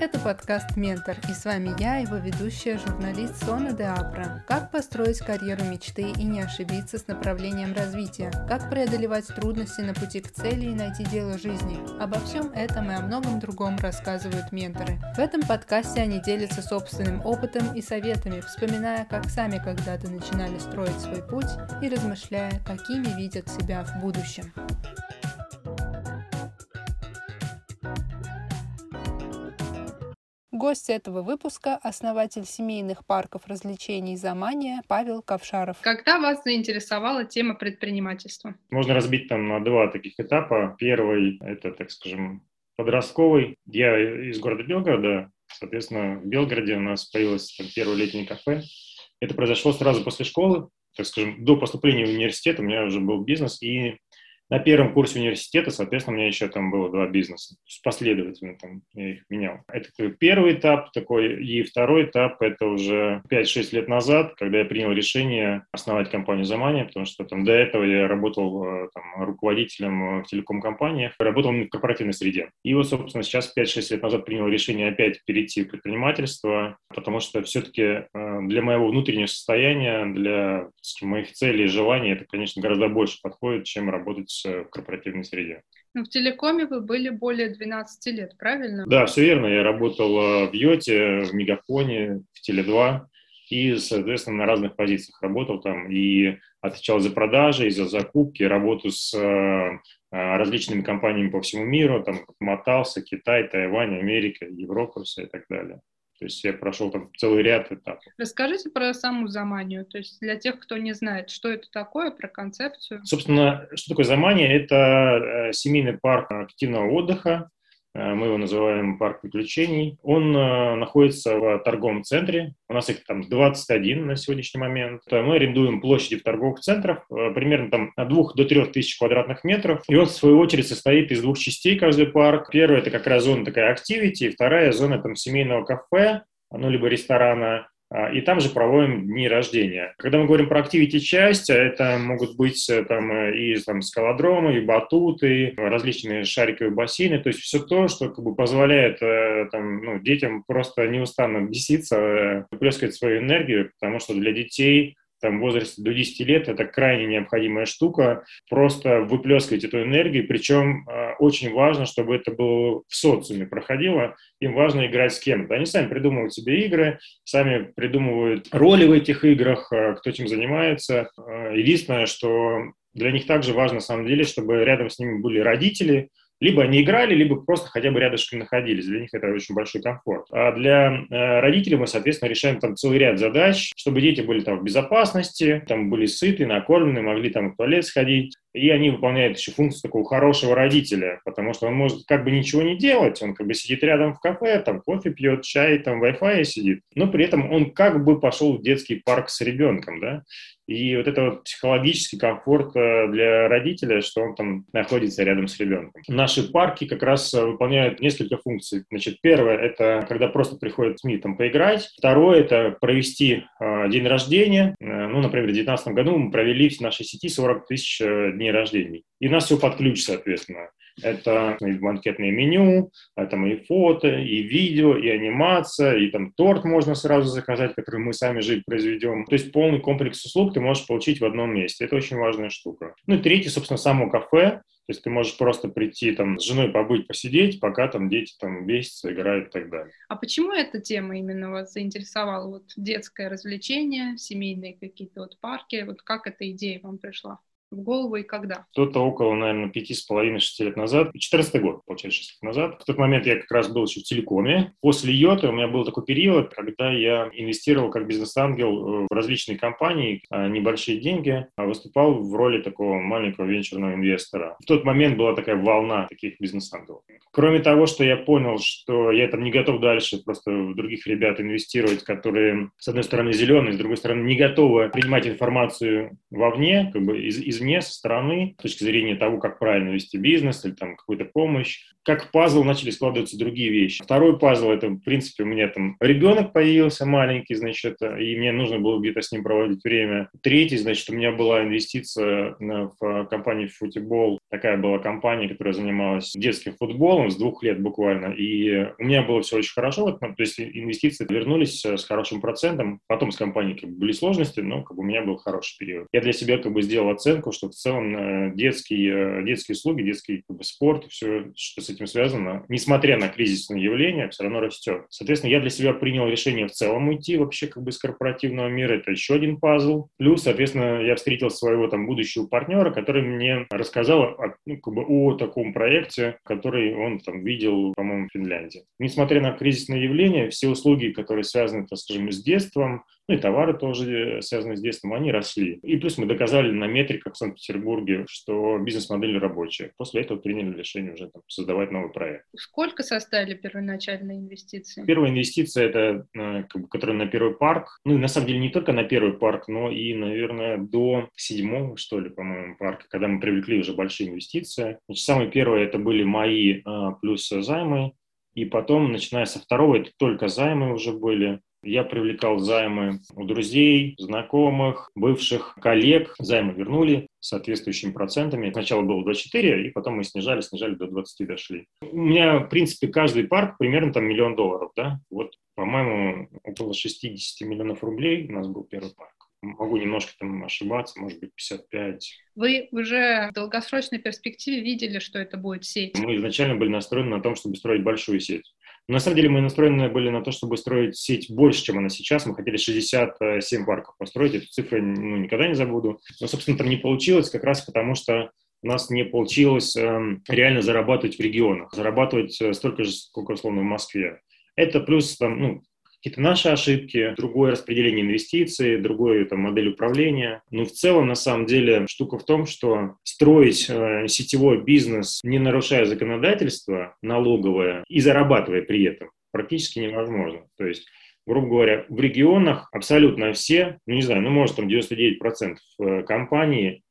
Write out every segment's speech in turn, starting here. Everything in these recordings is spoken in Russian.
Это подкаст «Ментор» и с вами я, его ведущая, журналист Сона де Апра. Как построить карьеру мечты и не ошибиться с направлением развития? Как преодолевать трудности на пути к цели и найти дело жизни? Обо всем этом и о многом другом рассказывают менторы. В этом подкасте они делятся собственным опытом и советами, вспоминая, как сами когда-то начинали строить свой путь и размышляя, какими видят себя в будущем. Гость этого выпуска – основатель семейных парков развлечений «Замания» Павел Ковшаров. Когда вас заинтересовала тема предпринимательства? Можно разбить там на два таких этапа. Первый – это, так скажем, подростковый. Я из города Белгорода, соответственно, в Белгороде у нас появилось там, первое летнее кафе. Это произошло сразу после школы, так скажем, до поступления в университет у меня уже был бизнес, и на первом курсе университета, соответственно, у меня еще там было два бизнеса. Последовательно там я их менял. Это первый этап такой. И второй этап – это уже 5-6 лет назад, когда я принял решение основать компанию «Замания», потому что там до этого я работал э, там, руководителем в телеком-компаниях, работал в корпоративной среде. И вот, собственно, сейчас 5-6 лет назад принял решение опять перейти в предпринимательство, потому что все-таки э, для моего внутреннего состояния, для моих целей и желаний это, конечно, гораздо больше подходит, чем работать в корпоративной среде. Ну, в телекоме вы были более 12 лет, правильно? Да, все верно. Я работал э, в Йоте, в Мегафоне, в Теле2 и, соответственно, на разных позициях работал там и отвечал за продажи, и за закупки, работу с э, э, различными компаниями по всему миру, там, мотался, Китай, Тайвань, Америка, Европа и так далее. То есть я прошел там целый ряд этапов. Расскажите про саму заманию, то есть для тех, кто не знает, что это такое, про концепцию. Собственно, что такое замания? Это э, семейный парк активного отдыха, мы его называем парк приключений. Он э, находится в торговом центре. У нас их там 21 на сегодняшний момент. Мы арендуем площади в торговых центрах э, примерно там от 2 до 3 тысяч квадратных метров. И он, в свою очередь, состоит из двух частей каждый парк. Первая – это как раз зона такая активити, вторая – зона там семейного кафе, ну, либо ресторана, и там же проводим дни рождения. Когда мы говорим про activity часть, это могут быть э, там э, и там, скалодромы, и батуты, различные шариковые бассейны, то есть все то, что как бы позволяет э, там, ну, детям просто неустанно беситься, выплескивать свою энергию, потому что для детей там, в возрасте до 10 лет это крайне необходимая штука. Просто выплескивать эту энергию, причем э, очень важно, чтобы это было в социуме проходило. Им важно играть с кем-то. Они сами придумывают себе игры, сами придумывают роли в этих играх, э, кто чем занимается. Э, единственное, что для них также важно, на самом деле, чтобы рядом с ними были родители, либо они играли, либо просто хотя бы рядышком находились. Для них это очень большой комфорт. А для э, родителей мы, соответственно, решаем там целый ряд задач, чтобы дети были там в безопасности, там были сыты, накормлены, могли там в туалет сходить. И они выполняют еще функцию такого хорошего родителя, потому что он может как бы ничего не делать, он как бы сидит рядом в кафе, там кофе пьет, чай, там Wi-Fi сидит, но при этом он как бы пошел в детский парк с ребенком, да, и вот это вот психологический комфорт э, для родителя, что он там находится рядом с ребенком. Наши парки как раз э, выполняют несколько функций. Значит, первое – это когда просто приходят СМИ там поиграть. Второе – это провести э, день рождения. Ну, например, в 2019 году мы провели в нашей сети 40 тысяч дней рождений. И у нас все под ключ, соответственно. Это и банкетное меню, это и фото, и видео, и анимация, и там торт можно сразу заказать, который мы сами же произведем. То есть полный комплекс услуг ты можешь получить в одном месте. Это очень важная штука. Ну и третье, собственно, само кафе. То есть ты можешь просто прийти там с женой побыть, посидеть, пока там дети там бесятся, играют и так далее. А почему эта тема именно вас заинтересовала? Вот детское развлечение, семейные какие-то вот парки, вот как эта идея вам пришла? В голову и когда? Кто-то около, наверное, пяти с половиной, шести лет назад. 14 год, получается, шесть лет назад. В тот момент я как раз был еще в телекоме. После Йоты у меня был такой период, когда я инвестировал как бизнес-ангел в различные компании, а, небольшие деньги, а выступал в роли такого маленького венчурного инвестора. В тот момент была такая волна таких бизнес-ангелов. Кроме того, что я понял, что я там не готов дальше просто в других ребят инвестировать, которые, с одной стороны, зеленые, с другой стороны, не готовы принимать информацию вовне, как бы из, из извне, со стороны, с точки зрения того, как правильно вести бизнес или там какую-то помощь. Как пазл начали складываться другие вещи. Второй пазл, это, в принципе, у меня там ребенок появился маленький, значит, и мне нужно было где-то с ним проводить время. Третий, значит, у меня была инвестиция в компанию «Футбол». Такая была компания, которая занималась детским футболом с двух лет буквально. И у меня было все очень хорошо. То есть инвестиции вернулись с хорошим процентом. Потом с компанией как бы, были сложности, но как бы, у меня был хороший период. Я для себя как бы сделал оценку, что в целом э, детские, э, детские услуги, детский как бы, спорт, все, что с этим связано, несмотря на кризисные явления, все равно растет. Соответственно, я для себя принял решение в целом уйти вообще как бы из корпоративного мира. Это еще один пазл. Плюс, соответственно, я встретил своего там будущего партнера, который мне рассказал о, ну, как бы, о таком проекте, который он там видел, по-моему, в Финляндии. Несмотря на кризисные явления, все услуги, которые связаны, так скажем, с детством, ну и товары тоже э, связанные с детством, они росли. И плюс мы доказали на метриках в Санкт-Петербурге, что бизнес-модель рабочая. После этого приняли решение уже там, создавать новый проект. Сколько составили первоначальные инвестиции? Первая инвестиция, это, э, как бы, которая на первый парк. Ну, и на самом деле, не только на первый парк, но и, наверное, до седьмого, что ли, по-моему, парка, когда мы привлекли уже большие инвестиции. Значит, самые первые это были мои а, плюс займы. И потом, начиная со второго, это только займы уже были. Я привлекал займы у друзей, знакомых, бывших коллег. Займы вернули соответствующими процентами. Сначала было 24, и потом мы снижали, снижали, до 20 дошли. У меня, в принципе, каждый парк примерно там миллион долларов, да. Вот, по-моему, около 60 миллионов рублей у нас был первый парк. Могу немножко там ошибаться, может быть, 55. Вы уже в долгосрочной перспективе видели, что это будет сеть? Мы изначально были настроены на том, чтобы строить большую сеть. Но на самом деле мы настроены были на то, чтобы строить сеть больше, чем она сейчас. Мы хотели 67 парков построить. Эту цифру ну, никогда не забуду. Но, собственно, там не получилось как раз потому, что у нас не получилось э, реально зарабатывать в регионах, зарабатывать э, столько же, сколько, условно, в Москве. Это плюс там, ну, какие-то наши ошибки, другое распределение инвестиций, другую там, модель управления. Но в целом, на самом деле, штука в том, что строить э, сетевой бизнес, не нарушая законодательство налоговое и зарабатывая при этом, практически невозможно. То есть грубо говоря, в регионах абсолютно все, ну не знаю, ну может там 99% э, компаний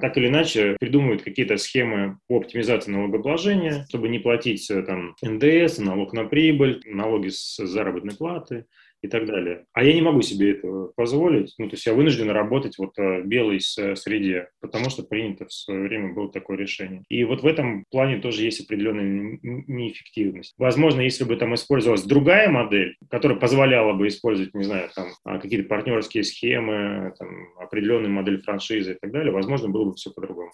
так или иначе придумывают какие-то схемы по оптимизации налогообложения, чтобы не платить э, там НДС, налог на прибыль, налоги с заработной платы и так далее. А я не могу себе этого позволить. Ну, то есть я вынужден работать вот э, в белой среде, потому что принято в свое время было такое решение. И вот в этом плане тоже есть определенная неэффективность. Возможно, если бы там использовалась другая модель, которая позволяла бы использовать, не знаю, там а, какие-то партнерские схемы, там, определенную модель франшизы и так далее, возможно, было бы все по-другому.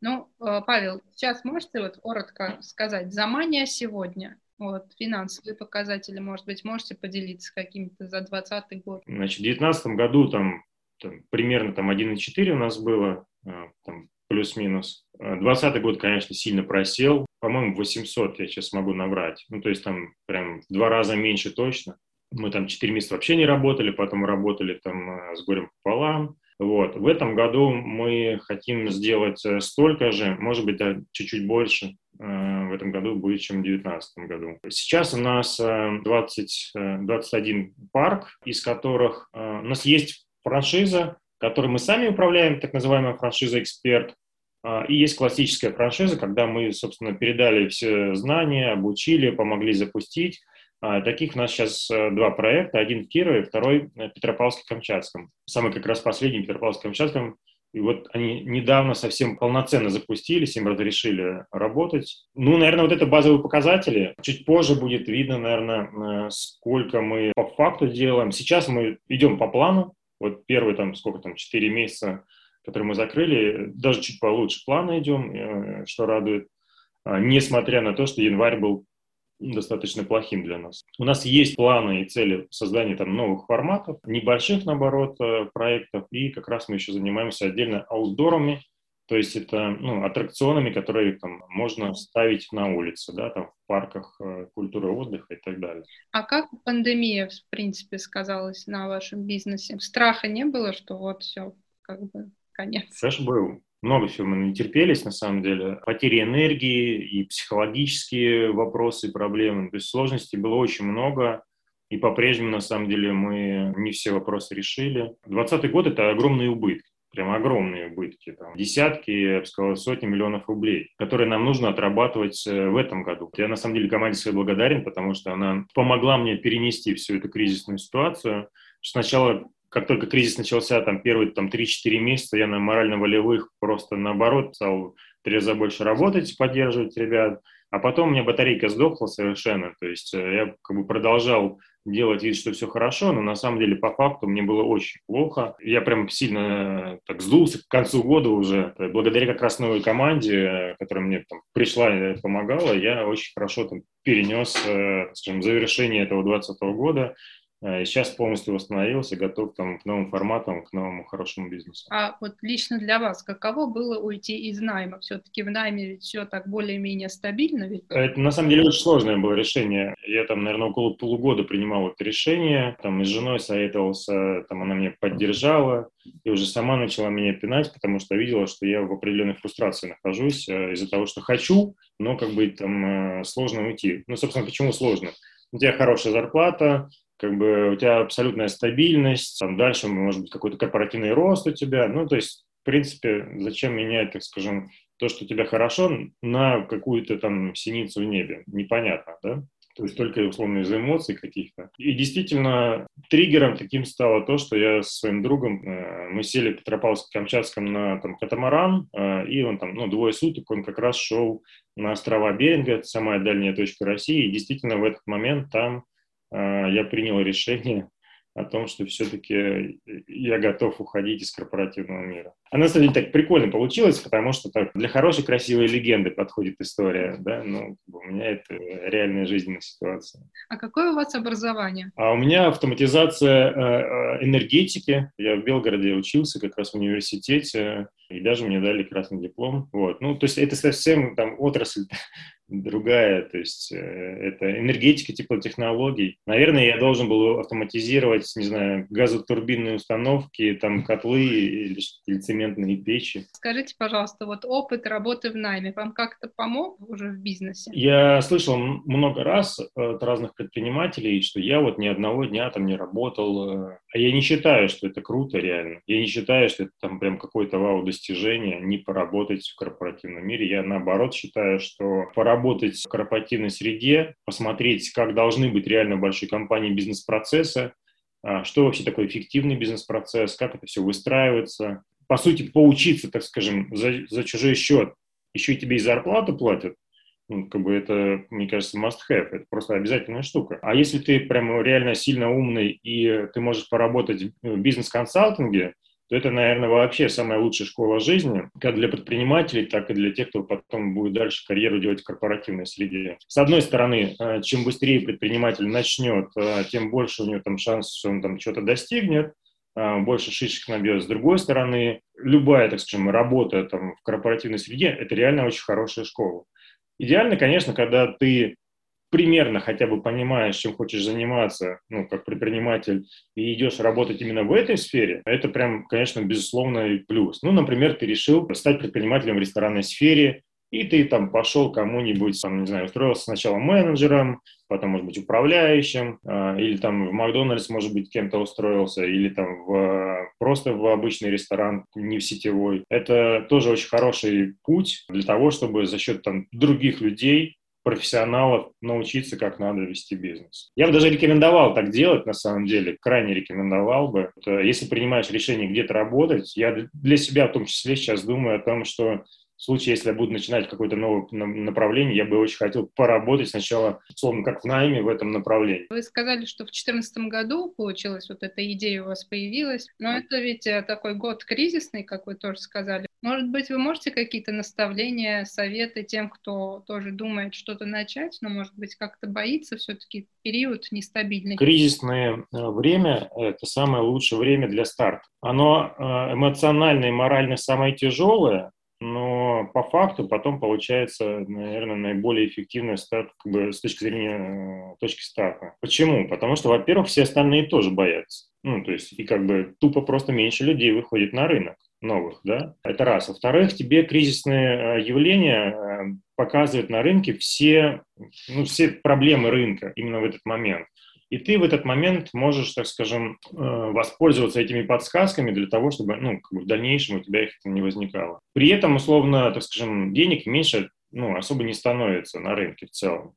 Ну, э, Павел, сейчас можете вот коротко сказать, Замания сегодня – вот, финансовые показатели, может быть, можете поделиться какими-то за 2020 год? Значит, в 2019 году там, там примерно там 1,4 у нас было, а, там, плюс-минус. 2020 а, год, конечно, сильно просел. По-моему, 800 я сейчас могу набрать. Ну, то есть там прям в два раза меньше точно. Мы там 4 месяца вообще не работали, потом работали там а, с горем пополам. Вот. В этом году мы хотим сделать э, столько же, может быть, чуть-чуть больше. Э, в этом году будет, чем в 2019 году. Сейчас у нас 20, э, 21 э, парк, из которых у нас есть франшиза, которую мы сами управляем, так называемая франшиза «Эксперт», и есть классическая франшиза, когда мы, собственно, передали все знания, обучили, помогли запустить. Таких у нас сейчас два проекта. Один в Кирове, второй в Петропавловске-Камчатском. Самый как раз последний в Петропавловске-Камчатском и вот они недавно совсем полноценно запустились, им разрешили работать. Ну, наверное, вот это базовые показатели. Чуть позже будет видно, наверное, э, сколько мы по факту делаем. Сейчас мы идем по плану. Вот первые там, сколько там, 4 месяца, которые мы закрыли, даже чуть получше плана идем, э, что радует. А, несмотря на то, что январь был достаточно плохим для нас. У нас есть планы и цели создания там новых форматов, небольших, наоборот, э, проектов, и как раз мы еще занимаемся отдельно аутдорами, то есть это ну, аттракционами, которые там, можно ставить на улице, да, там, в парках э, культуры отдыха и так далее. А как пандемия, в принципе, сказалась на вашем бизнесе? Страха не было, что вот все, как бы конец? Конечно, был много всего мы натерпелись, на самом деле. Потери энергии и психологические вопросы проблемы. То есть сложностей было очень много. И по-прежнему, на самом деле, мы не все вопросы решили. 2020 год – это огромные убытки. прям огромные убытки, там, десятки, я бы сказал, сотни миллионов рублей, которые нам нужно отрабатывать э, в этом году. Я на самом деле команде своей благодарен, потому что она помогла мне перенести всю эту кризисную ситуацию. Сначала как только кризис начался, там первые там, 3-4 месяца я на морально-волевых просто наоборот стал три раза больше работать, поддерживать ребят, а потом у меня батарейка сдохла совершенно, то есть э, я как бы продолжал делать вид, что все хорошо, но на самом деле по факту мне было очень плохо. Я прям сильно э, так сдулся к концу года уже. Благодаря как раз новой команде, э, которая мне там пришла и помогала, я очень хорошо там перенес, скажем, завершение этого 2020 года. Э, сейчас полностью восстановился, готов там, к новым форматам, к новому хорошему бизнесу. А вот лично для вас, каково было уйти из найма? Все-таки в найме ведь все так более-менее стабильно? Ведь? Это на самом деле очень сложное было решение. Я там, наверное, около полугода принимал это решение. Там и с женой советовался, там она меня поддержала и уже сама начала меня пинать, потому что видела, что я в определенной фрустрации нахожусь э, из-за того, что хочу, но как бы там э, сложно уйти. Ну, собственно, почему сложно? У тебя хорошая зарплата, как бы у тебя абсолютная стабильность, там дальше может быть какой-то корпоративный рост у тебя, ну, то есть, в принципе, зачем менять, так скажем, то, что у тебя хорошо, на какую-то там синицу в небе, непонятно, да? То есть только условно из эмоций каких-то. И действительно триггером таким стало то, что я с своим другом, э, мы сели в Петропавловске-Камчатском на там, катамаран, э, и он там, ну, двое суток, он как раз шел на острова Беринга, это самая дальняя точка России, и действительно в этот момент там я принял решение о том, что все-таки я готов уходить из корпоративного мира. А на самом деле так прикольно получилось, потому что так, для хорошей, красивой легенды подходит история, да, ну, у меня это реальная жизненная ситуация. А какое у вас образование? А у меня автоматизация э, э, энергетики. Я в Белгороде учился как раз в университете, и даже мне дали красный диплом. Вот. Ну, то есть это совсем там отрасль другая, то есть э, это энергетика теплотехнологий. Наверное, я должен был автоматизировать, не знаю, газотурбинные установки, там котлы или, или цементные печи. Скажите, пожалуйста, вот опыт работы в найме вам как-то помог уже в бизнесе? Я слышал много раз от разных предпринимателей, что я вот ни одного дня там не работал. Э, а я не считаю, что это круто реально. Я не считаю, что это там прям какое-то вау-достижение, не поработать в корпоративном мире. Я наоборот считаю, что поработать поработать в корпоративной среде, посмотреть, как должны быть реально в большой компании бизнес-процессы, а, что вообще такое эффективный бизнес-процесс, как это все выстраивается. По сути, поучиться, так скажем, за, за чужой счет. Еще и тебе и зарплату платят. Ну, как бы это, мне кажется, must-have, это просто обязательная штука. А если ты прям реально сильно умный и ты можешь поработать в бизнес-консалтинге, то это, наверное, вообще самая лучшая школа жизни, как для предпринимателей, так и для тех, кто потом будет дальше карьеру делать в корпоративной среде. С одной стороны, э, чем быстрее предприниматель начнет, э, тем больше у него там шанс, что он там что-то достигнет, э, больше шишек набьет. С другой стороны, любая, так скажем, работа там, в корпоративной среде – это реально очень хорошая школа. Идеально, конечно, когда ты примерно хотя бы понимаешь, чем хочешь заниматься, ну, как предприниматель, и идешь работать именно в этой сфере, это прям, конечно, безусловно плюс. Ну, например, ты решил стать предпринимателем в ресторанной сфере, и ты там пошел кому-нибудь, там, не знаю, устроился сначала менеджером, потом, может быть, управляющим, э, или там в Макдональдс, может быть, кем-то устроился, или там в, просто в обычный ресторан, не в сетевой. Это тоже очень хороший путь для того, чтобы за счет там других людей профессионалов научиться, как надо вести бизнес. Я бы даже рекомендовал так делать, на самом деле, крайне рекомендовал бы. Если принимаешь решение где-то работать, я для себя в том числе сейчас думаю о том, что в случае, если я буду начинать какое-то новое направление, я бы очень хотел поработать сначала, словно как в найме в этом направлении. Вы сказали, что в 2014 году получилось, вот эта идея у вас появилась, но это ведь э, такой год кризисный, как вы тоже сказали. Может быть, вы можете какие-то наставления, советы тем, кто тоже думает что-то начать, но, может быть, как-то боится все-таки период нестабильный? Кризисное э, время – это самое лучшее время для старта. Оно э, эмоционально и морально самое тяжелое, но по факту потом получается, наверное, наиболее эффективный старт как бы, с точки зрения э, точки старта. Почему? Потому что, во-первых, все остальные тоже боятся. Ну, то есть, и как бы тупо просто меньше людей выходит на рынок новых, да, это раз. Во-вторых, тебе кризисные э, явления э, показывают на рынке все, ну, все проблемы рынка именно в этот момент. И ты в этот момент можешь, так скажем, э, воспользоваться этими подсказками для того, чтобы ну, как бы в дальнейшем у тебя их не возникало. При этом, условно, так скажем, денег меньше ну, особо не становится на рынке в целом.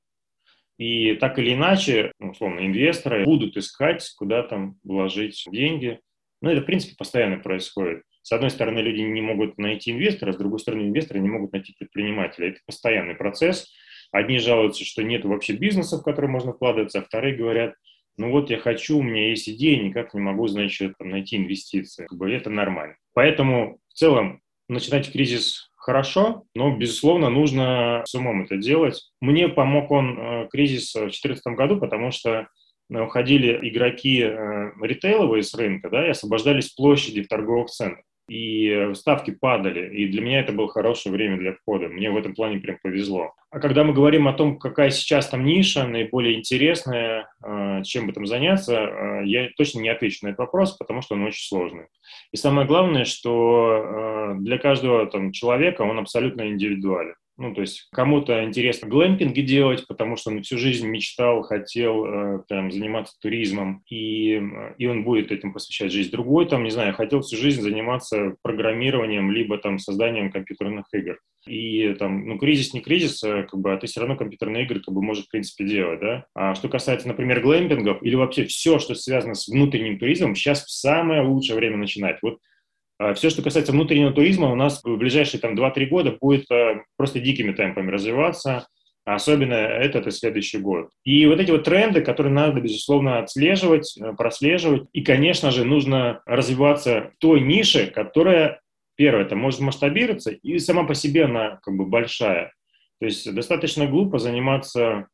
И так или иначе, ну, условно, инвесторы будут искать, куда там вложить деньги. Ну, это, в принципе, постоянно происходит. С одной стороны, люди не могут найти инвестора, с другой стороны, инвесторы не могут найти предпринимателя. Это постоянный процесс. Одни жалуются, что нет вообще бизнеса, в который можно вкладываться, а вторые говорят, ну вот я хочу, у меня есть идея, никак не могу, значит, там, найти инвестиции. Как бы это нормально. Поэтому в целом начинать кризис хорошо, но, безусловно, нужно с умом это делать. Мне помог он э, кризис в 2014 году, потому что э, уходили игроки э, ритейловые с рынка, да, и освобождались площади в торговых центрах и ставки падали. И для меня это было хорошее время для входа. Мне в этом плане прям повезло. А когда мы говорим о том, какая сейчас там ниша наиболее интересная, а, чем бы там заняться, а, я точно не отвечу на этот вопрос, потому что он очень сложный. И самое главное, что а, для каждого там человека он абсолютно индивидуален. Ну, то есть кому-то интересно глэмпинги делать, потому что он всю жизнь мечтал, хотел э, там, заниматься туризмом, и, и он будет этим посвящать жизнь. Другой, там, не знаю, хотел всю жизнь заниматься программированием, либо там созданием компьютерных игр. И там, ну, кризис не кризис, а, как бы, а ты все равно компьютерные игры как бы можешь, в принципе, делать, да. А что касается, например, глэмпингов или вообще все, что связано с внутренним туризмом, сейчас самое лучшее время начинать. Вот Все, что касается внутреннего туризма, у нас в ближайшие там, 2-3 года будет э, просто дикими темпами развиваться, особенно этот и следующий год. И вот эти вот тренды, которые надо, безусловно, отслеживать, э, прослеживать. И, конечно же, нужно развиваться в той нише, которая, первое, это может масштабироваться, и сама по себе она как бы большая. То есть достаточно глупо заниматься, а,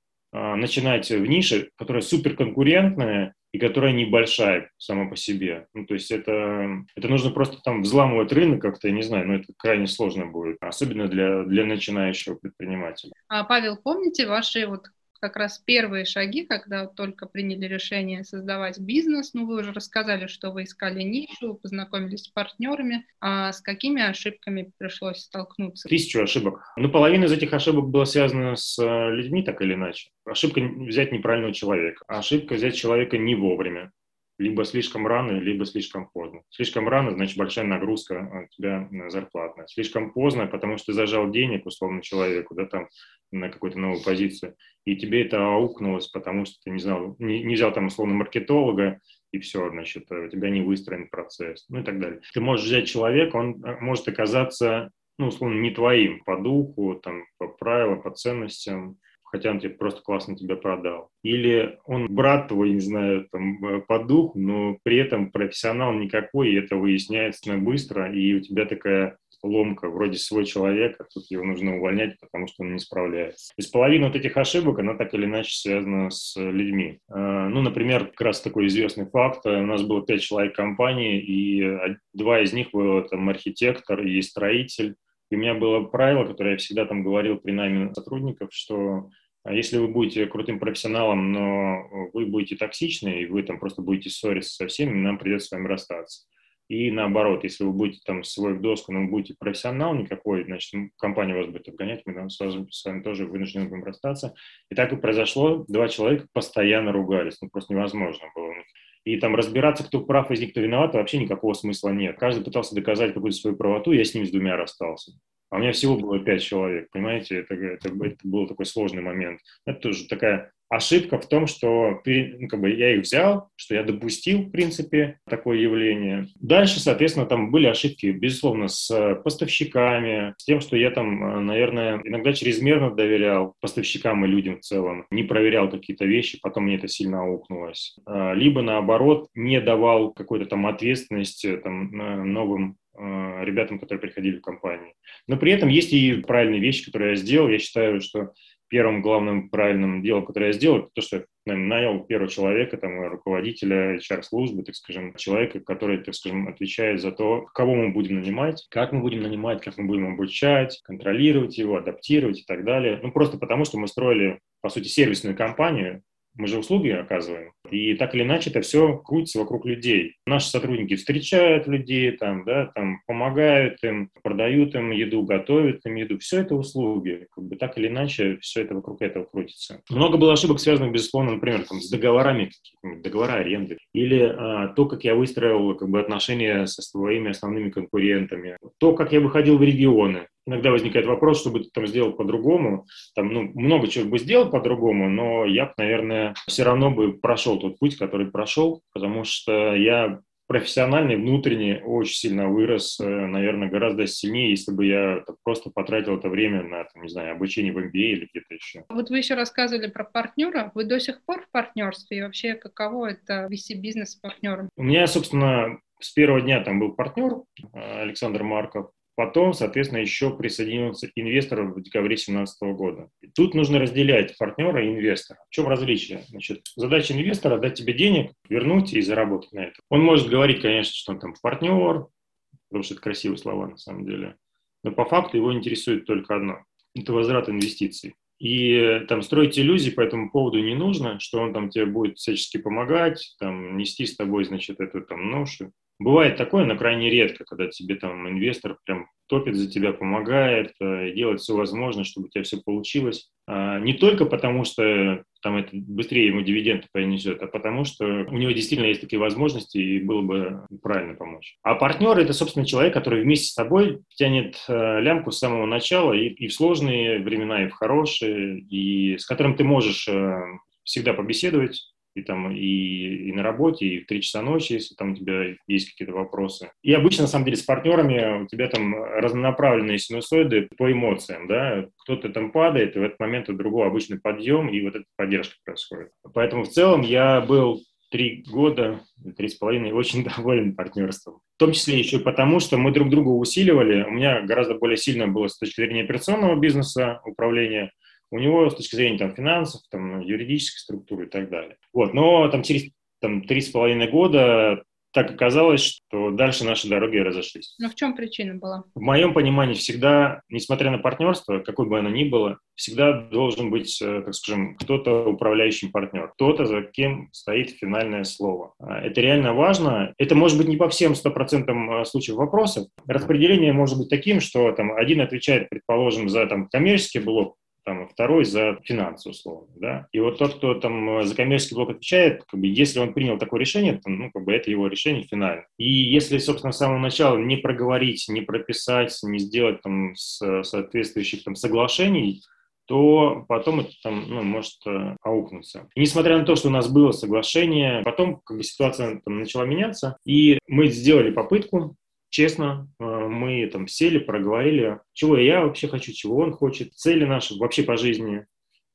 начинать в нише, которая суперконкурентная, и которая небольшая сама по себе. Ну, то есть это, это нужно просто там взламывать рынок как-то, я не знаю, но это крайне сложно будет, особенно для, для начинающего предпринимателя. А, Павел, помните ваши вот как раз первые шаги, когда только приняли решение создавать бизнес. Ну, вы уже рассказали, что вы искали нишу, познакомились с партнерами. А с какими ошибками пришлось столкнуться? Тысячу ошибок. Ну, половина из этих ошибок была связана с э, людьми, так или иначе. Ошибка взять неправильного человека. Ошибка взять человека не вовремя либо слишком рано, либо слишком поздно. Слишком рано, значит, большая нагрузка у тебя зарплатная. Слишком поздно, потому что ты зажал денег, условно, человеку, да, там, на какую-то новую позицию, и тебе это аукнулось, потому что ты не знал, не, не взял там, условно, маркетолога, и все, значит, у тебя не выстроен процесс, ну и так далее. Ты можешь взять человека, он э, может оказаться, ну, условно, не твоим по духу, там, по правилам, по ценностям, хотя он тебе просто классно тебя продал. Или он брат твой, не знаю, там, э, по духу, но при этом профессионал никакой, и это выясняется быстро, и у тебя такая ломка, вроде свой человек, а тут его нужно увольнять, потому что он не справляется. То есть половина вот этих ошибок, она так или иначе связана с людьми. А, ну, например, как раз такой известный факт, у нас было пять человек компании, и два из них было там архитектор и строитель, и у меня было правило, которое я всегда там говорил при найме сотрудников, что а, если вы будете крутым профессионалом, но вы будете токсичны, и вы там просто будете ссориться со всеми, нам придется с вами расстаться. И наоборот, если вы будете там свой в доску, но вы будете профессионал никакой, значит, компания вас будет обгонять, мы там с вами, с вами тоже вынуждены будем расстаться. И так и произошло. Два человека постоянно ругались. Ну, просто невозможно было. И там разбираться, кто прав из них, кто виноват, вообще никакого смысла нет. Каждый пытался доказать какую-то свою правоту, я с ним с двумя расстался. А у меня всего было пять человек, понимаете, это, это, это был такой сложный момент. Это тоже такая ошибка в том, что ну, как бы я их взял, что я допустил, в принципе, такое явление. Дальше, соответственно, там были ошибки, безусловно, с поставщиками, с тем, что я там, наверное, иногда чрезмерно доверял поставщикам и людям в целом, не проверял какие-то вещи, потом мне это сильно аукнулось. А, либо, наоборот, не давал какой-то там ответственности там, новым ребятам, которые приходили в компанию. Но при этом есть и правильные вещи, которые я сделал. Я считаю, что первым главным правильным делом, которое я сделал, это то, что я нанял первого человека, там, руководителя HR-службы, так скажем, человека, который, так скажем, отвечает за то, кого мы будем нанимать, как мы будем нанимать, как мы будем обучать, контролировать его, адаптировать и так далее. Ну, просто потому, что мы строили, по сути, сервисную компанию, Мы же услуги оказываем. И так или иначе это все крутится вокруг людей. Наши сотрудники встречают людей, там, да, там, помогают им, продают им еду, готовят им еду. Все это услуги. Как бы так или иначе все это вокруг этого крутится. Много было ошибок, связанных, безусловно, например, там, с договорами, договора аренды. Или а, то, как я выстроил как бы, отношения со своими основными конкурентами. То, как я выходил в регионы иногда возникает вопрос, что бы ты там сделал по-другому. Там, ну, много чего бы сделал по-другому, но я бы, наверное, все равно бы прошел тот путь, который прошел, потому что я профессионально и внутренне очень сильно вырос, э, наверное, гораздо сильнее, если бы я просто потратил это время на, там, не знаю, обучение в MBA или где-то еще. Вот вы еще рассказывали про партнера. Вы до сих пор в партнерстве? И вообще, каково это вести бизнес с партнером? У меня, собственно, с первого дня там был партнер э, Александр Марков. Потом, соответственно, еще присоединился инвестор в декабре 2017 года. Тут нужно разделять партнера и инвестора. В чем различие? Значит, задача инвестора – дать тебе денег, вернуть и заработать на это. Он может говорить, конечно, что он там партнер, потому что это красивые слова на самом деле. Но по факту его интересует только одно – это возврат инвестиций. И там строить иллюзии по этому поводу не нужно, что он там тебе будет всячески помогать, там, нести с тобой, значит, эту там ношу. Бывает такое, но крайне редко, когда тебе там инвестор прям топит за тебя, помогает, э, делает все возможное, чтобы у тебя все получилось. А, не только потому, что там это быстрее ему дивиденды принесет, а потому что у него действительно есть такие возможности, и было бы правильно помочь. А партнер – это, собственно, человек, который вместе с тобой тянет э, лямку с самого начала и, и в сложные времена, и в хорошие, и с которым ты можешь э, всегда побеседовать, и там и, и на работе, и в 3 часа ночи, если там у тебя есть какие-то вопросы. И обычно, на самом деле, с партнерами у тебя там разнонаправленные синусоиды по эмоциям, да, кто-то там падает, и в этот момент у другого обычный подъем, и вот эта поддержка происходит. Поэтому в целом я был три года, три с половиной, очень доволен партнерством. В том числе еще потому, что мы друг друга усиливали. У меня гораздо более сильно было с точки зрения операционного бизнеса управления – у него с точки зрения там, финансов, там, юридической структуры и так далее. Вот, но там, через там, три с половиной года так оказалось, что дальше наши дороги разошлись. Но в чем причина была? В моем понимании всегда, несмотря на партнерство, какой бы оно ни было, всегда должен быть, э, так скажем, кто-то управляющий партнер, кто-то, за кем стоит финальное слово. А, это реально важно. Это может быть не по всем 100% э, случаев вопросов. Распределение может быть таким, что там один отвечает, предположим, за там, коммерческий блок, там, второй за финансы, условно, да. И вот тот, кто там э, за коммерческий блок отвечает, как бы, если он принял такое решение, то, ну, как бы, это его решение финально. И если, собственно, с самого начала не проговорить, не прописать, не сделать там соответствующих там соглашений, то потом это там, ну, может э, аукнуться. И несмотря на то, что у нас было соглашение, потом как бы ситуация там начала меняться, и мы сделали попытку, честно, э, мы там сели, проговорили, чего я вообще хочу, чего он хочет, цели наши вообще по жизни.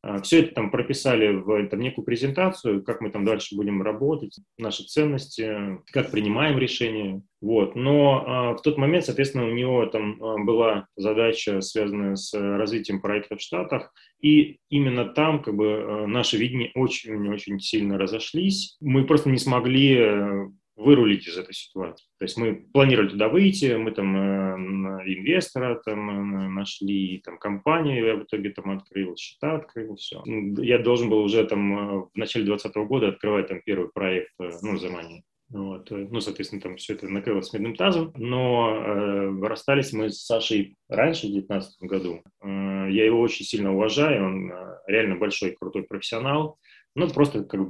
Э, Все это там прописали в там, некую презентацию, как мы там дальше будем работать, наши ценности, как принимаем решения. Вот. Но а, в тот момент, соответственно, у него там а, была задача, связанная с развитием проекта в Штатах, и именно там как бы наши видения очень-очень сильно разошлись. Мы просто не смогли вырулить из этой ситуации. То есть мы планировали туда выйти, мы там э, инвестора там э, нашли, там компанию я в итоге там открыл, счета открыл, все. Я должен был уже там э, в начале 2020 года открывать там первый проект, э, ну, Замани. Вот. Э, ну, соответственно, там все это накрылось медным тазом. Но э, расстались мы с Сашей раньше, в 2019 году. Э, я его очень сильно уважаю, он э, реально большой, крутой профессионал. Ну, просто как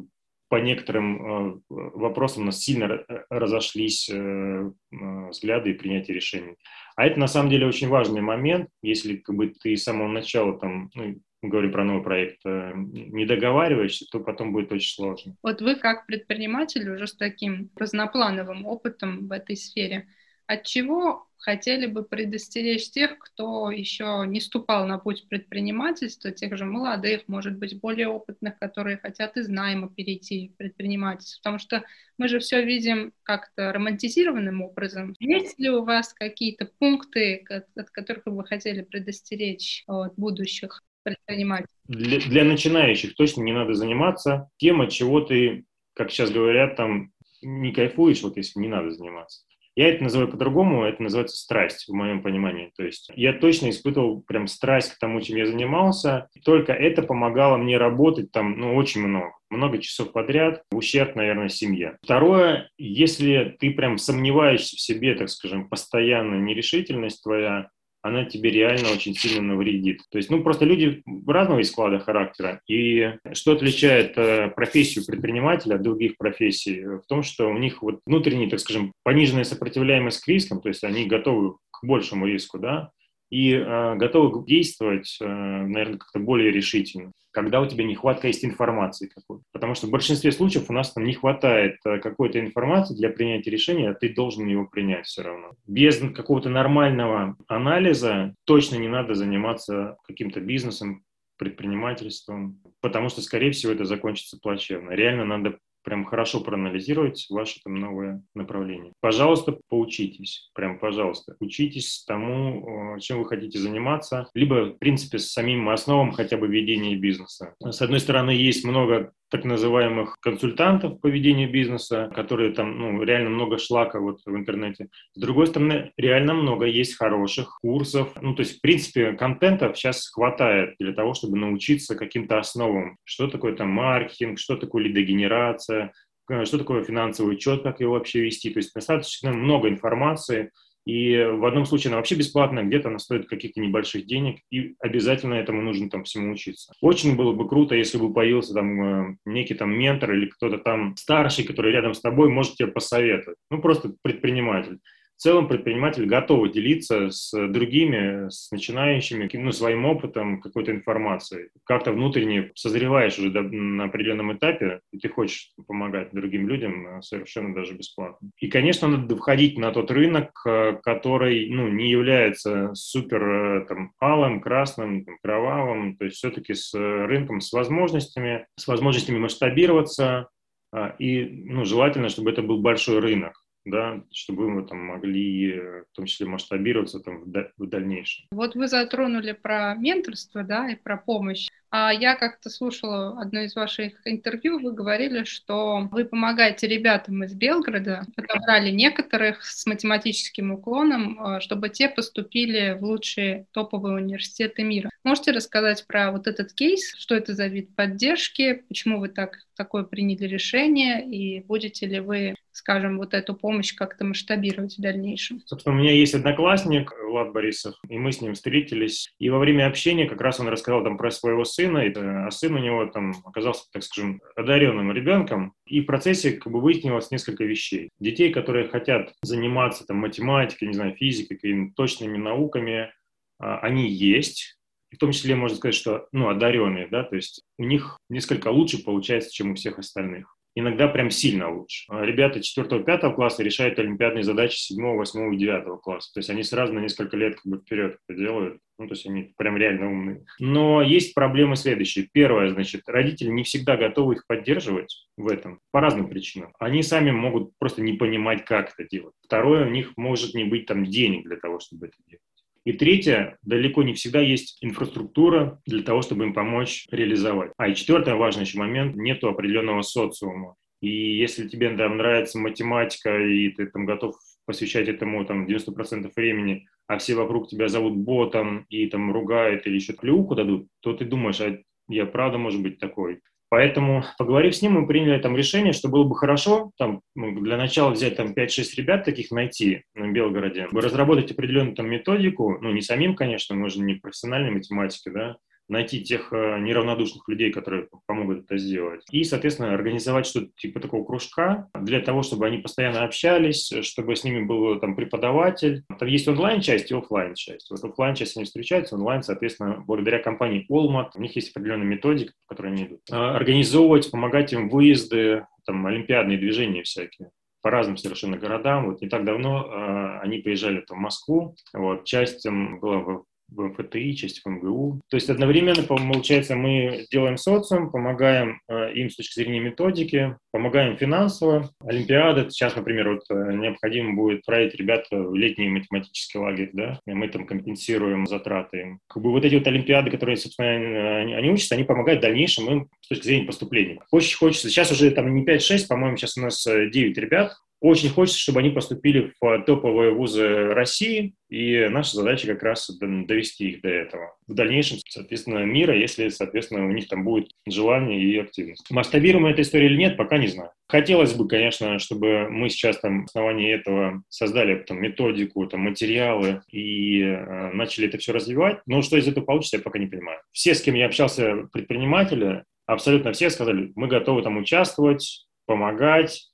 по некоторым э, вопросам у нас сильно э, разошлись э, взгляды и принятие решений. А это на самом деле очень важный момент, если как бы, ты с самого начала там, ну, говорим про новый проект, не договариваешься, то потом будет очень сложно. Вот вы как предприниматель уже с таким разноплановым опытом в этой сфере, от чего хотели бы предостеречь тех, кто еще не ступал на путь предпринимательства, тех же молодых, может быть, более опытных, которые хотят из найма перейти в предпринимательство, потому что мы же все видим как-то романтизированным образом. Есть ли у вас какие-то пункты, от которых вы хотели предостеречь от будущих предпринимателей? Для, для начинающих точно не надо заниматься тем, от чего ты, как сейчас говорят, там не кайфуешь, вот если не надо заниматься. Я это называю по-другому, это называется страсть, в моем понимании. То есть я точно испытывал прям страсть к тому, чем я занимался. Только это помогало мне работать там, ну, очень много. Много часов подряд, в ущерб, наверное, семье. Второе, если ты прям сомневаешься в себе, так скажем, постоянно нерешительность твоя, она тебе реально очень сильно навредит. То есть, ну, просто люди разного склада характера. И что отличает э, профессию предпринимателя от других профессий? В том, что у них вот внутренний, так скажем, пониженная сопротивляемость к рискам, то есть они готовы к большему риску, да, и э, готовы действовать, э, наверное, как-то более решительно, когда у тебя нехватка есть информации какой-то. Потому что в большинстве случаев у нас там не хватает э, какой-то информации для принятия решения, а ты должен его принять все равно. Без какого-то нормального анализа точно не надо заниматься каким-то бизнесом, предпринимательством, потому что, скорее всего, это закончится плачевно. Реально надо прям хорошо проанализировать ваше там новое направление. Пожалуйста, поучитесь, прям пожалуйста, учитесь тому, чем вы хотите заниматься, либо, в принципе, с самим основам хотя бы ведения бизнеса. С одной стороны, есть много так называемых консультантов по ведению бизнеса, которые там, ну, реально много шлака вот в интернете. С другой стороны, реально много есть хороших курсов. Ну, то есть, в принципе, контента сейчас хватает для того, чтобы научиться каким-то основам. Что такое там маркетинг, что такое лидогенерация, э, что такое финансовый учет, как его вообще вести. То есть достаточно много информации, и в одном случае она вообще бесплатная, где-то она стоит каких-то небольших денег, и обязательно этому нужно там всему учиться. Очень было бы круто, если бы появился там э, некий там ментор или кто-то там старший, который рядом с тобой может тебе посоветовать. Ну, просто предприниматель целом предприниматель готов делиться с другими, с начинающими, ну, своим опытом, какой-то информацией. Как-то внутренне созреваешь уже на определенном этапе, и ты хочешь помогать другим людям а, совершенно даже бесплатно. И, конечно, надо входить на тот рынок, а, который ну, не является супер э, там, алым, красным, там, кровавым, то есть все-таки с рынком, с возможностями, с возможностями масштабироваться, а, и ну, желательно, чтобы это был большой рынок да, чтобы мы там могли в том числе масштабироваться там в, дальнейшем. Вот вы затронули про менторство, да, и про помощь. А я как-то слушала одно из ваших интервью, вы говорили, что вы помогаете ребятам из Белгорода, подобрали некоторых с математическим уклоном, а, чтобы те поступили в лучшие топовые университеты мира. Можете рассказать про вот этот кейс, что это за вид поддержки, почему вы так такое приняли решение, и будете ли вы скажем, вот эту помощь как-то масштабировать в дальнейшем? Собственно, у меня есть одноклассник Влад Борисов, и мы с ним встретились. И во время общения как раз он рассказал там про своего сына, и, а сын у него там оказался, так скажем, одаренным ребенком. И в процессе как бы выяснилось несколько вещей. Детей, которые хотят заниматься там математикой, не знаю, физикой, какими-то точными науками, а, они есть, в том числе можно сказать, что ну, одаренные, да, то есть у них несколько лучше получается, чем у всех остальных иногда прям сильно лучше. А ребята 4-5 класса решают олимпиадные задачи 7, 8 и 9 класса. То есть они сразу на несколько лет как бы вперед это делают. Ну, то есть они прям реально умные. Но есть проблемы следующие. Первое, значит, родители не всегда готовы их поддерживать в этом по разным причинам. Они сами могут просто не понимать, как это делать. Второе, у них может не быть там денег для того, чтобы это делать. И третье, далеко не всегда есть инфраструктура для того, чтобы им помочь реализовать. А и четвертый важный еще момент, нету определенного социума. И если тебе там нравится математика, и ты там готов посвящать этому там 90% времени, а все вокруг тебя зовут ботом и там ругают или еще плюху дадут, то ты думаешь, а я правда может быть такой. Поэтому, поговорив с ним, мы приняли там решение, что было бы хорошо там, ну, для начала взять там 5-6 ребят таких найти на Белгороде, разработать определенную там методику, ну не самим, конечно, мы же не профессиональные математики, да, найти тех э, неравнодушных людей, которые помогут это сделать. И, соответственно, организовать что-то типа такого кружка для того, чтобы они постоянно общались, чтобы с ними был там преподаватель. Там есть онлайн-часть и офлайн часть Вот офлайн часть они встречаются, онлайн, соответственно, благодаря компании Allmat, у них есть определенная методика, по которой они идут. А, организовывать, помогать им выезды, там, олимпиадные движения всякие по разным совершенно городам. Вот не так давно э, они приезжали там, в Москву. Вот, часть там, была в в МФТИ, часть в МГУ. То есть одновременно, получается, мы делаем социум, помогаем э, им с точки зрения методики, помогаем финансово. Олимпиады, сейчас, например, вот э, необходимо будет отправить ребят в летний математический лагерь, да, и мы там компенсируем затраты. Как бы вот эти вот Олимпиады, которые, собственно, они, они учатся, они помогают в дальнейшем им с точки зрения поступления. Очень хочется, сейчас уже там не 5-6, по-моему, сейчас у нас 9 э, ребят Очень хочется, чтобы они поступили в топовые вузы России, и наша задача как раз довести их до этого. В дальнейшем, соответственно, мира, если, соответственно, у них там будет желание и активность. Масштабируем эта история или нет, пока не знаю. Хотелось бы, конечно, чтобы мы сейчас там на основании этого создали там, методику, там, материалы и э, начали это все развивать. Но что из этого получится, я пока не понимаю. Все, с кем я общался, предприниматели, абсолютно все сказали, мы готовы там участвовать, помогать,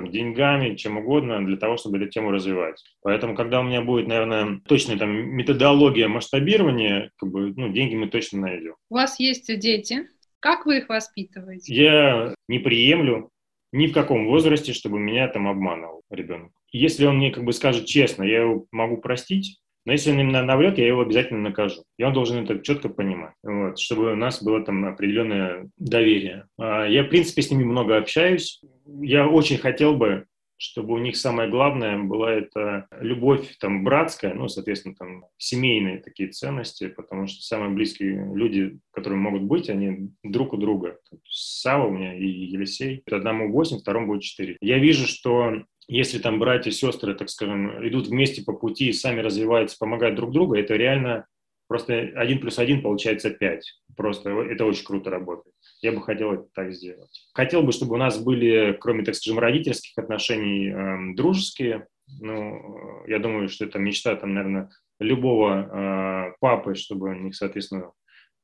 там, деньгами, чем угодно, для того, чтобы эту тему развивать. Поэтому, когда у меня будет, наверное, точная там методология масштабирования, как бы, ну, деньги мы точно найдем. У вас есть дети. Как вы их воспитываете? Я не приемлю ни в каком возрасте, чтобы меня там обманывал ребенок. Если он мне как бы скажет честно, я его могу простить, но если он именно наврет, я его обязательно накажу. И он должен это четко понимать, вот, чтобы у нас было там определенное доверие. А, я, в принципе, с ними много общаюсь. Я очень хотел бы, чтобы у них самое главное была это любовь там братская, ну, соответственно, там семейные такие ценности, потому что самые близкие люди, которые могут быть, они друг у друга. Сава у меня и Елисей. Одному 8, второму будет 4. Я вижу, что если там братья и сестры, так скажем, идут вместе по пути и сами развиваются, помогают друг другу, это реально просто один плюс один получается пять. Просто это очень круто работает. Я бы хотел это так сделать. Хотел бы, чтобы у нас были, кроме, так скажем, родительских отношений, э, дружеские. Ну, я думаю, что это мечта, там, наверное, любого э, папы, чтобы у них, соответственно,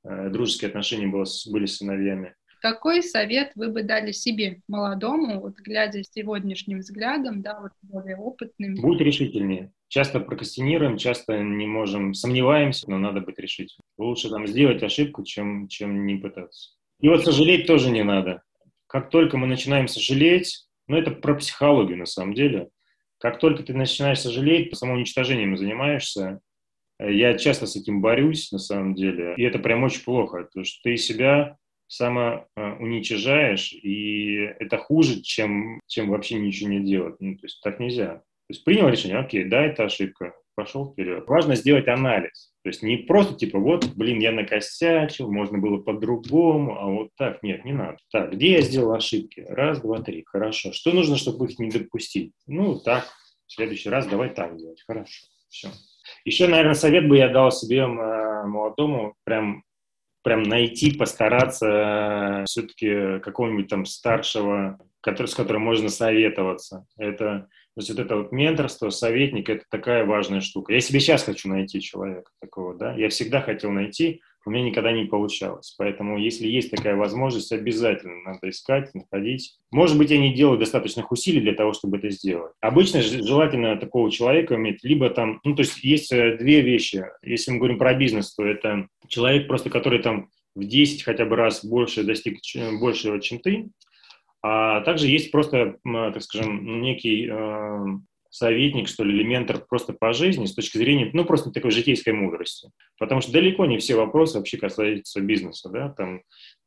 э, дружеские отношения было, были с сыновьями. Какой совет вы бы дали себе, молодому, вот глядя сегодняшним взглядом, да, вот более опытным? Будь решительнее. Часто прокрастинируем, часто не можем, сомневаемся, но надо быть решительным. Лучше там сделать ошибку, чем, чем не пытаться. И вот сожалеть тоже не надо. Как только мы начинаем сожалеть, ну это про психологию на самом деле, как только ты начинаешь сожалеть, самоуничтожением занимаешься, я часто с этим борюсь, на самом деле, и это прям очень плохо, потому что ты себя самоуничижаешь, и это хуже, чем, чем вообще ничего не делать. Ну, то есть так нельзя. То есть принял решение, окей, да, это ошибка, пошел вперед. Важно сделать анализ. То есть не просто типа, вот, блин, я накосячил, можно было по-другому, а вот так, нет, не надо. Так, где я сделал ошибки? Раз, два, три, хорошо. Что нужно, чтобы их не допустить? Ну, так, в следующий раз давай так делать, хорошо, все. Еще, наверное, совет бы я дал себе э, молодому, прям прям найти, постараться э, все-таки какого-нибудь там старшего, который, с которым можно советоваться. Это, то есть вот это вот менторство, советник, это такая важная штука. Я себе сейчас хочу найти человека такого, да, я всегда хотел найти, у меня никогда не получалось. Поэтому, если есть такая возможность, обязательно надо искать, находить. Может быть, я не делаю достаточных усилий для того, чтобы это сделать. Обычно желательно такого человека иметь, либо там, ну, то есть есть э, две вещи. Если мы говорим про бизнес, то это человек просто, который там в 10 хотя бы раз больше достиг большего, чем ты. А также есть просто, так скажем, некий э, советник, что ли, или ментор просто по жизни с точки зрения, ну, просто такой житейской мудрости. Потому что далеко не все вопросы вообще касаются бизнеса, да, там,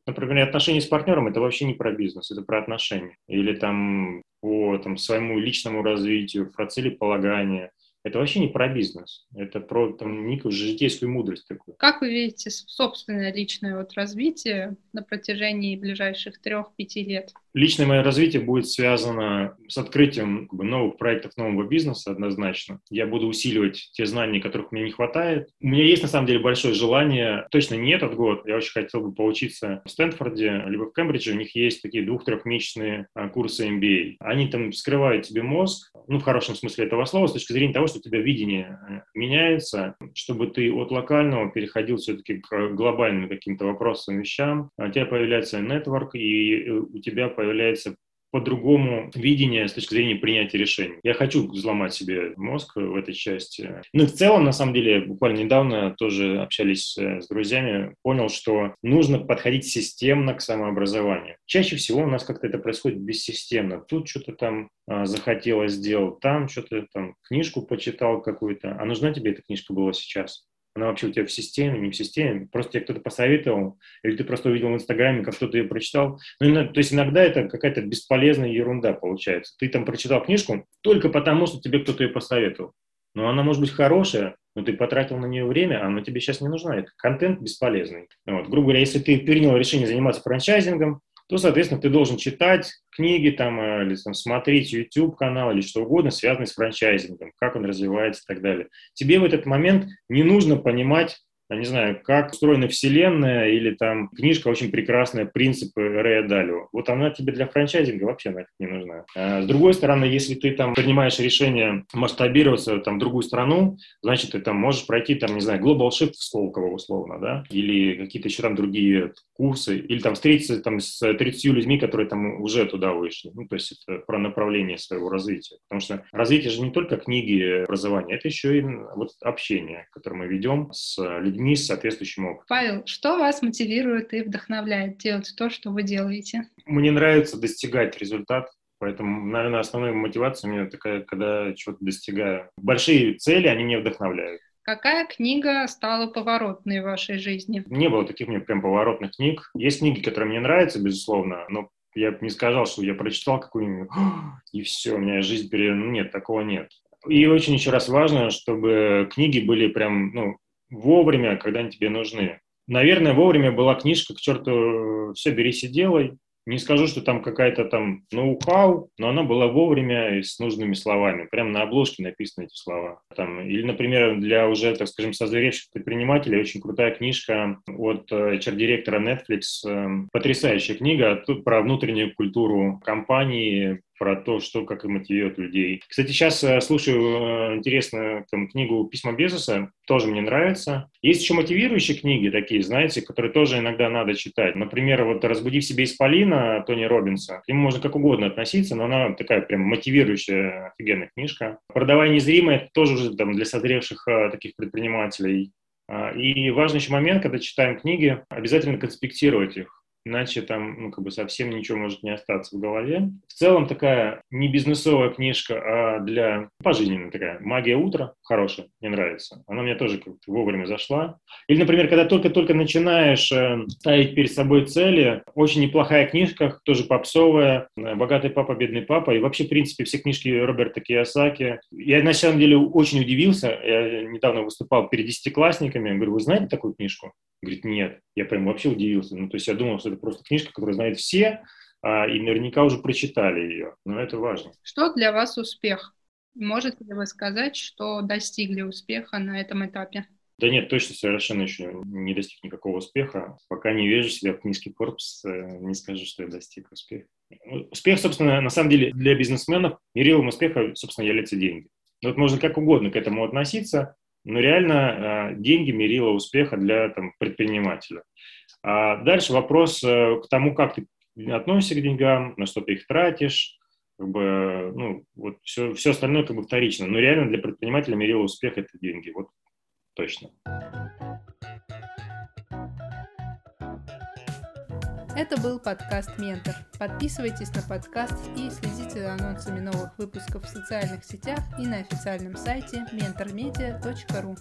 например, отношения с партнером – это вообще не про бизнес, это про отношения. Или там по там, своему личному развитию, про целеполагание, это вообще не про бизнес, это про там, некую житейскую мудрость такую. Как вы видите собственное личное вот развитие на протяжении ближайших трех-пяти лет? Личное мое развитие будет связано с открытием как бы, новых проектов, нового бизнеса однозначно. Я буду усиливать те знания, которых мне не хватает. У меня есть, на самом деле, большое желание, точно не этот год, я очень хотел бы поучиться в Стэнфорде, либо в Кембридже. У них есть такие двух-трехмесячные а, курсы MBA. Они там вскрывают тебе мозг, ну, в хорошем смысле этого слова, с точки зрения того, что у тебя видение э, меняется, чтобы ты от локального переходил все-таки к глобальным каким-то вопросам, вещам. У тебя появляется нетворк, и э, у тебя появляется появляется по-другому видение с точки зрения принятия решений. Я хочу взломать себе мозг в этой части. Ну и в целом, на самом деле, буквально недавно тоже общались э, с друзьями, понял, что нужно подходить системно к самообразованию. Чаще всего у нас как-то это происходит бессистемно. Тут что-то там а, захотелось сделать, там что-то там книжку почитал какую-то. А нужна тебе эта книжка была сейчас? Она вообще у тебя в системе, не в системе, просто тебе кто-то посоветовал, или ты просто увидел в Инстаграме, как кто-то ее прочитал. Ну, то есть иногда это какая-то бесполезная ерунда получается. Ты там прочитал книжку только потому, что тебе кто-то ее посоветовал. Но она может быть хорошая, но ты потратил на нее время, а она тебе сейчас не нужна. Это контент бесполезный. Вот. Грубо говоря, если ты принял решение заниматься франчайзингом, то, соответственно, ты должен читать книги там, э, или там, смотреть YouTube-канал или что угодно, связанное с франчайзингом, как он развивается и так далее. Тебе в этот момент не нужно понимать я не знаю, как устроена вселенная или там книжка очень прекрасная «Принципы Рэя Далио». Вот она тебе для франчайзинга вообще нафиг не нужна. А с другой стороны, если ты там принимаешь решение масштабироваться там, в другую страну, значит, ты там можешь пройти, там, не знаю, Global Shift в Сколково условно, да, или какие-то еще там другие курсы, или там встретиться там с 30 людьми, которые там уже туда вышли. Ну, то есть это про направление своего развития. Потому что развитие же не только книги образования, это еще и вот общение, которое мы ведем с людьми, с соответствующим опытом. Павел, что вас мотивирует и вдохновляет делать то, что вы делаете? Мне нравится достигать результат, Поэтому, наверное, основная мотивация у меня такая, когда чего-то достигаю. Большие цели, они меня вдохновляют. Какая книга стала поворотной в вашей жизни? Не было таких мне прям поворотных книг. Есть книги, которые мне нравятся, безусловно, но я бы не сказал, что я прочитал какую-нибудь, и все, у меня жизнь перевернула. Нет, такого нет. И очень еще раз важно, чтобы книги были прям, ну, вовремя, когда они тебе нужны. Наверное, вовремя была книжка «К черту все, берись и делай». Не скажу, что там какая-то там ноу-хау, но она была вовремя и с нужными словами. Прямо на обложке написаны эти слова. Там, или, например, для уже, так скажем, созревших предпринимателей очень крутая книжка от HR-директора Netflix. Эм, потрясающая книга про внутреннюю культуру компании, про то, что как и мотивирует людей. Кстати, сейчас э, слушаю э, интересную там, книгу «Письма Безоса», тоже мне нравится. Есть еще мотивирующие книги такие, знаете, которые тоже иногда надо читать. Например, вот «Разбуди в себе Исполина» Тони Робинса. К нему можно как угодно относиться, но она такая прям мотивирующая, офигенная книжка. «Продавай незримое» — тоже уже там, для созревших а, таких предпринимателей. А, и важный еще момент, когда читаем книги, обязательно конспектировать их иначе там ну, как бы совсем ничего может не остаться в голове. В целом такая не бизнесовая книжка, а для пожизненная такая «Магия утра» хорошая, мне нравится. Она мне тоже как-то вовремя зашла. Или, например, когда только-только начинаешь э, ставить перед собой цели, очень неплохая книжка, тоже попсовая, э, «Богатый папа, бедный папа», и вообще, в принципе, все книжки Роберта Киясаки. Я, на самом деле, очень удивился. Я недавно выступал перед десятиклассниками, говорю, вы знаете такую книжку? Говорит, нет. Я прям вообще удивился. Ну, то есть я думал, что это просто книжка, которую знают все, а, и наверняка уже прочитали ее. Но это важно. Что для вас успех? Можете ли вы сказать, что достигли успеха на этом этапе? Да нет, точно совершенно еще не достиг никакого успеха. Пока не вижу себя в книжке Forbes, э, не скажу, что я достиг успеха. Успех, собственно, на самом деле для бизнесменов, мерилом успеха, собственно, являются деньги. Вот можно как угодно к этому относиться, но реально э, деньги мерило успеха для там, предпринимателя. А дальше вопрос э, к тому, как ты относишься к деньгам, на что ты их тратишь, как бы, ну, вот все, все остальное как бы вторично. Но реально для предпринимателя мерило успех – это деньги, вот точно. Это был подкаст «Ментор». Подписывайтесь на подкаст и следите за анонсами новых выпусков в социальных сетях и на официальном сайте mentormedia.ru.